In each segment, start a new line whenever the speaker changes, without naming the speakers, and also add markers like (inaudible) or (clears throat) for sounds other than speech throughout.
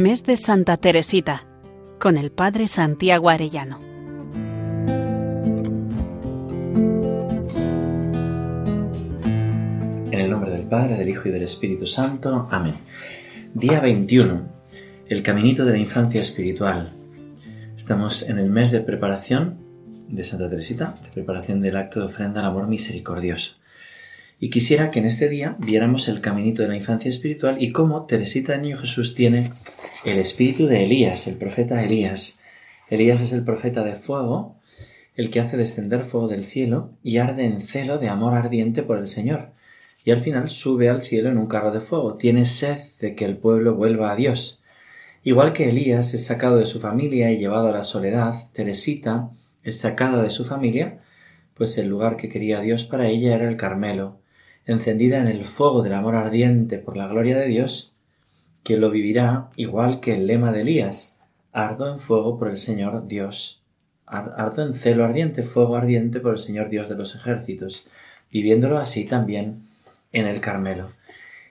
Mes de Santa Teresita, con el Padre Santiago Arellano.
En el nombre del Padre, del Hijo y del Espíritu Santo. Amén. Día 21. El caminito de la infancia espiritual. Estamos en el mes de preparación de Santa Teresita, de preparación del acto de ofrenda al amor misericordioso. Y quisiera que en este día viéramos el caminito de la infancia espiritual y cómo Teresita de Niño Jesús tiene el espíritu de Elías, el profeta Elías. Elías es el profeta de fuego, el que hace descender fuego del cielo y arde en celo de amor ardiente por el Señor. Y al final sube al cielo en un carro de fuego. Tiene sed de que el pueblo vuelva a Dios. Igual que Elías es sacado de su familia y llevado a la soledad, Teresita es sacada de su familia, pues el lugar que quería Dios para ella era el Carmelo, encendida en el fuego del amor ardiente por la gloria de Dios, que lo vivirá igual que el lema de Elías, ardo en fuego por el Señor Dios, ardo en celo ardiente, fuego ardiente por el Señor Dios de los ejércitos, viviéndolo así también en el Carmelo.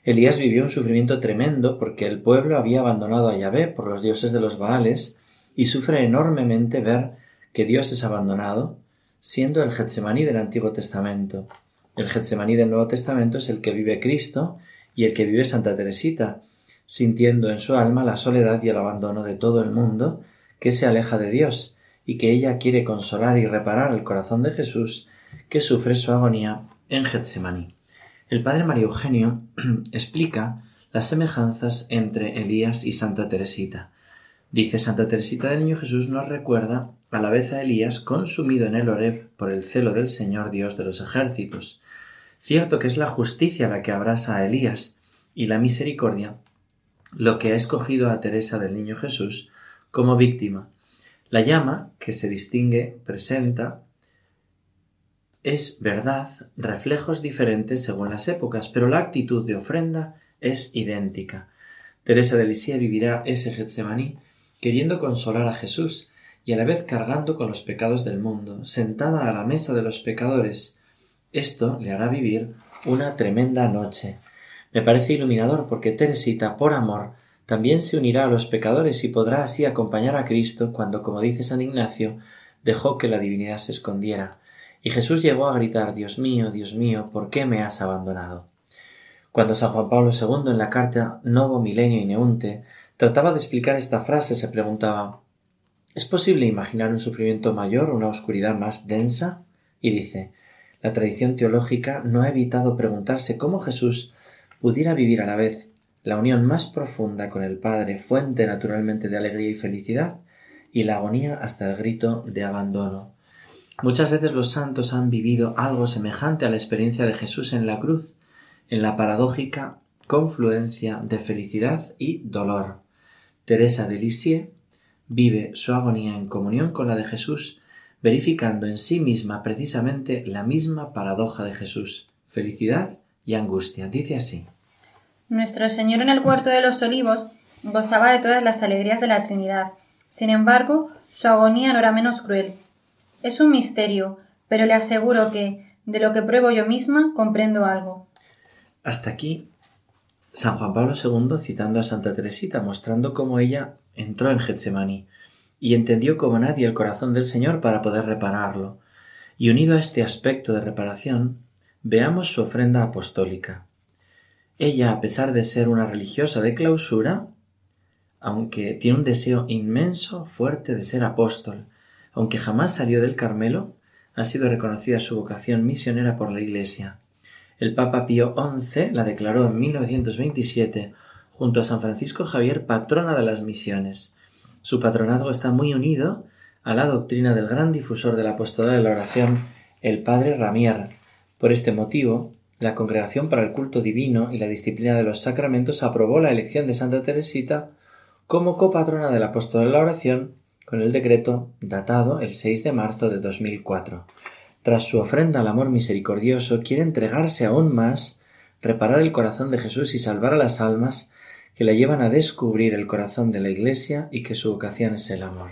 Elías vivió un sufrimiento tremendo porque el pueblo había abandonado a Yahvé por los dioses de los Baales y sufre enormemente ver que Dios es abandonado, siendo el Getsemaní del Antiguo Testamento. El Getsemaní del Nuevo Testamento es el que vive Cristo y el que vive Santa Teresita, sintiendo en su alma la soledad y el abandono de todo el mundo que se aleja de Dios y que ella quiere consolar y reparar el corazón de Jesús que sufre su agonía en Getsemaní. El padre Mario Eugenio (clears throat) explica las semejanzas entre Elías y Santa Teresita. Dice Santa Teresita del Niño Jesús nos recuerda a la vez a Elías consumido en el Oreb por el celo del Señor Dios de los ejércitos, Cierto que es la justicia la que abrasa a Elías y la misericordia lo que ha escogido a Teresa del Niño Jesús como víctima. La llama, que se distingue, presenta, es verdad, reflejos diferentes según las épocas, pero la actitud de ofrenda es idéntica. Teresa de Lisieux vivirá ese Getsemaní queriendo consolar a Jesús y a la vez cargando con los pecados del mundo, sentada a la mesa de los pecadores, esto le hará vivir una tremenda noche. Me parece iluminador porque Teresita, por amor, también se unirá a los pecadores y podrá así acompañar a Cristo cuando, como dice San Ignacio, dejó que la divinidad se escondiera. Y Jesús llegó a gritar Dios mío, Dios mío, ¿por qué me has abandonado? Cuando San Juan Pablo II en la carta Novo Milenio y Neunte trataba de explicar esta frase, se preguntaba ¿Es posible imaginar un sufrimiento mayor, una oscuridad más densa? Y dice la tradición teológica no ha evitado preguntarse cómo Jesús pudiera vivir a la vez la unión más profunda con el Padre, fuente naturalmente de alegría y felicidad, y la agonía hasta el grito de abandono. Muchas veces los santos han vivido algo semejante a la experiencia de Jesús en la cruz, en la paradójica confluencia de felicidad y dolor. Teresa de Lisieux vive su agonía en comunión con la de Jesús verificando en sí misma precisamente la misma paradoja de Jesús, felicidad y angustia. Dice así.
Nuestro Señor en el huerto de los olivos gozaba de todas las alegrías de la Trinidad. Sin embargo, su agonía no era menos cruel. Es un misterio, pero le aseguro que, de lo que pruebo yo misma, comprendo algo.
Hasta aquí San Juan Pablo II citando a Santa Teresita, mostrando cómo ella entró en Getsemaní y entendió como nadie el corazón del Señor para poder repararlo. Y unido a este aspecto de reparación, veamos su ofrenda apostólica. Ella, a pesar de ser una religiosa de clausura, aunque tiene un deseo inmenso, fuerte de ser apóstol, aunque jamás salió del Carmelo, ha sido reconocida su vocación misionera por la Iglesia. El Papa Pío XI la declaró en 1927 junto a San Francisco Javier patrona de las misiones, su patronazgo está muy unido a la doctrina del gran difusor de la apostolado de la oración, el padre Ramier. Por este motivo, la Congregación para el Culto Divino y la Disciplina de los Sacramentos aprobó la elección de Santa Teresita como copatrona del apóstol de la oración con el decreto datado el 6 de marzo de 2004. Tras su ofrenda al amor misericordioso, quiere entregarse aún más, reparar el corazón de Jesús y salvar a las almas que la llevan a descubrir el corazón de la Iglesia y que su vocación es el amor.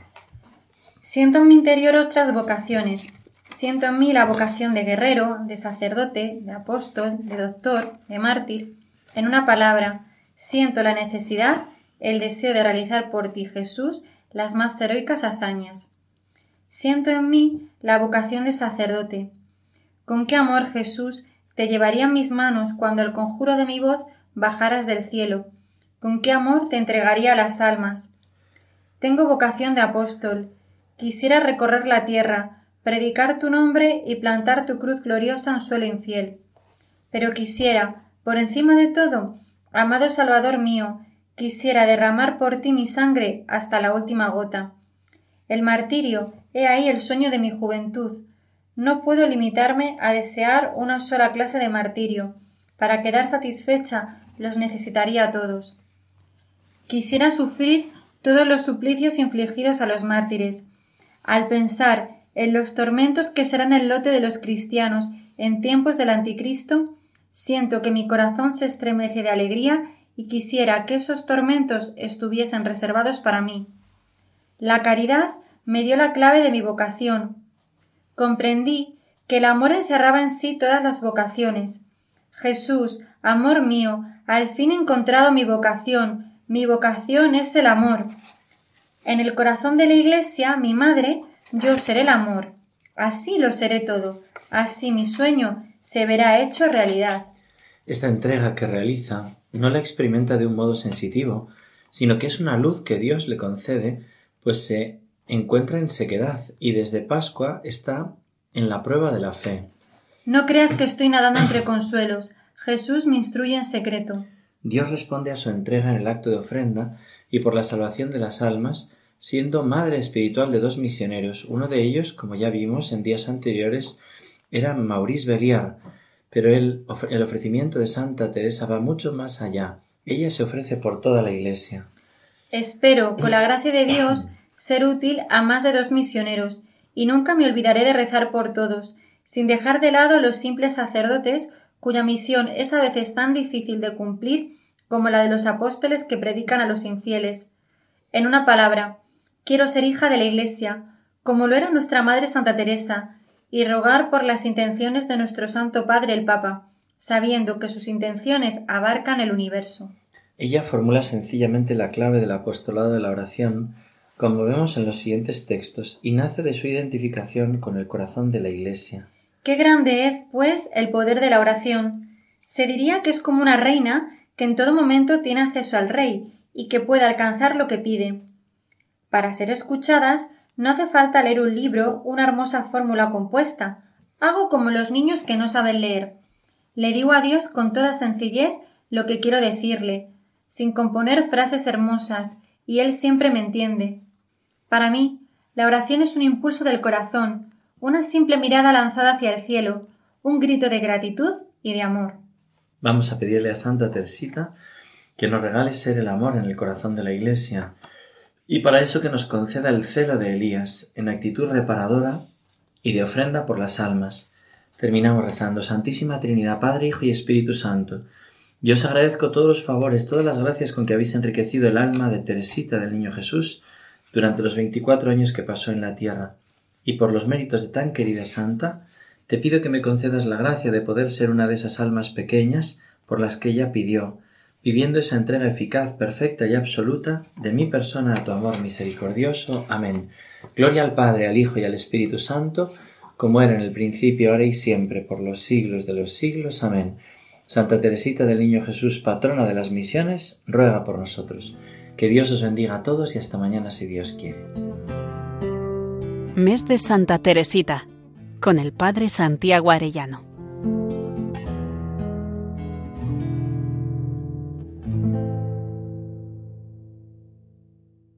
Siento en mi interior otras vocaciones. Siento en mí la vocación de guerrero, de sacerdote, de apóstol, de doctor, de mártir. En una palabra, siento la necesidad el deseo de realizar por ti, Jesús, las más heroicas hazañas. Siento en mí la vocación de sacerdote. Con qué amor, Jesús, te llevarían mis manos cuando el conjuro de mi voz bajaras del cielo. Con qué amor te entregaría las almas. Tengo vocación de apóstol. Quisiera recorrer la tierra, predicar tu nombre y plantar tu cruz gloriosa en suelo infiel. Pero quisiera, por encima de todo, amado Salvador mío, quisiera derramar por ti mi sangre hasta la última gota. El martirio, he ahí el sueño de mi juventud. No puedo limitarme a desear una sola clase de martirio. Para quedar satisfecha los necesitaría a todos. Quisiera sufrir todos los suplicios infligidos a los mártires. Al pensar en los tormentos que serán el lote de los cristianos en tiempos del anticristo, siento que mi corazón se estremece de alegría y quisiera que esos tormentos estuviesen reservados para mí. La caridad me dio la clave de mi vocación. Comprendí que el amor encerraba en sí todas las vocaciones. Jesús, amor mío, al fin he encontrado mi vocación. Mi vocación es el amor. En el corazón de la Iglesia, mi madre, yo seré el amor. Así lo seré todo. Así mi sueño se verá hecho realidad.
Esta entrega que realiza no la experimenta de un modo sensitivo, sino que es una luz que Dios le concede, pues se encuentra en sequedad y desde Pascua está en la prueba de la fe.
No creas que estoy nadando entre consuelos. Jesús me instruye en secreto.
Dios responde a su entrega en el acto de ofrenda y por la salvación de las almas, siendo madre espiritual de dos misioneros. Uno de ellos, como ya vimos en días anteriores, era Maurice Belliard, pero el, el ofrecimiento de Santa Teresa va mucho más allá. Ella se ofrece por toda la Iglesia.
Espero, con la gracia de Dios, (clears throat) ser útil a más de dos misioneros, y nunca me olvidaré de rezar por todos, sin dejar de lado los simples sacerdotes cuya misión es a veces tan difícil de cumplir como la de los apóstoles que predican a los infieles. En una palabra, quiero ser hija de la Iglesia, como lo era nuestra Madre Santa Teresa, y rogar por las intenciones de nuestro Santo Padre el Papa, sabiendo que sus intenciones abarcan el universo.
Ella formula sencillamente la clave del apostolado de la oración, como vemos en los siguientes textos, y nace de su identificación con el corazón de la Iglesia.
Qué grande es, pues, el poder de la oración. Se diría que es como una reina que en todo momento tiene acceso al rey y que puede alcanzar lo que pide. Para ser escuchadas, no hace falta leer un libro, una hermosa fórmula compuesta. Hago como los niños que no saben leer. Le digo a Dios con toda sencillez lo que quiero decirle, sin componer frases hermosas, y Él siempre me entiende. Para mí, la oración es un impulso del corazón, una simple mirada lanzada hacia el cielo, un grito de gratitud y de amor.
Vamos a pedirle a Santa Teresita que nos regale ser el amor en el corazón de la Iglesia, y para eso que nos conceda el celo de Elías en actitud reparadora y de ofrenda por las almas. Terminamos rezando Santísima Trinidad, Padre, Hijo y Espíritu Santo. Yo os agradezco todos los favores, todas las gracias con que habéis enriquecido el alma de Teresita del Niño Jesús durante los veinticuatro años que pasó en la tierra, y por los méritos de tan querida Santa, te pido que me concedas la gracia de poder ser una de esas almas pequeñas por las que ella pidió, viviendo esa entrega eficaz, perfecta y absoluta de mi persona a tu amor misericordioso. Amén. Gloria al Padre, al Hijo y al Espíritu Santo, como era en el principio, ahora y siempre, por los siglos de los siglos. Amén. Santa Teresita del Niño Jesús, patrona de las misiones, ruega por nosotros. Que Dios os bendiga a todos y hasta mañana si Dios quiere.
Mes de Santa Teresita, con el Padre Santiago Arellano.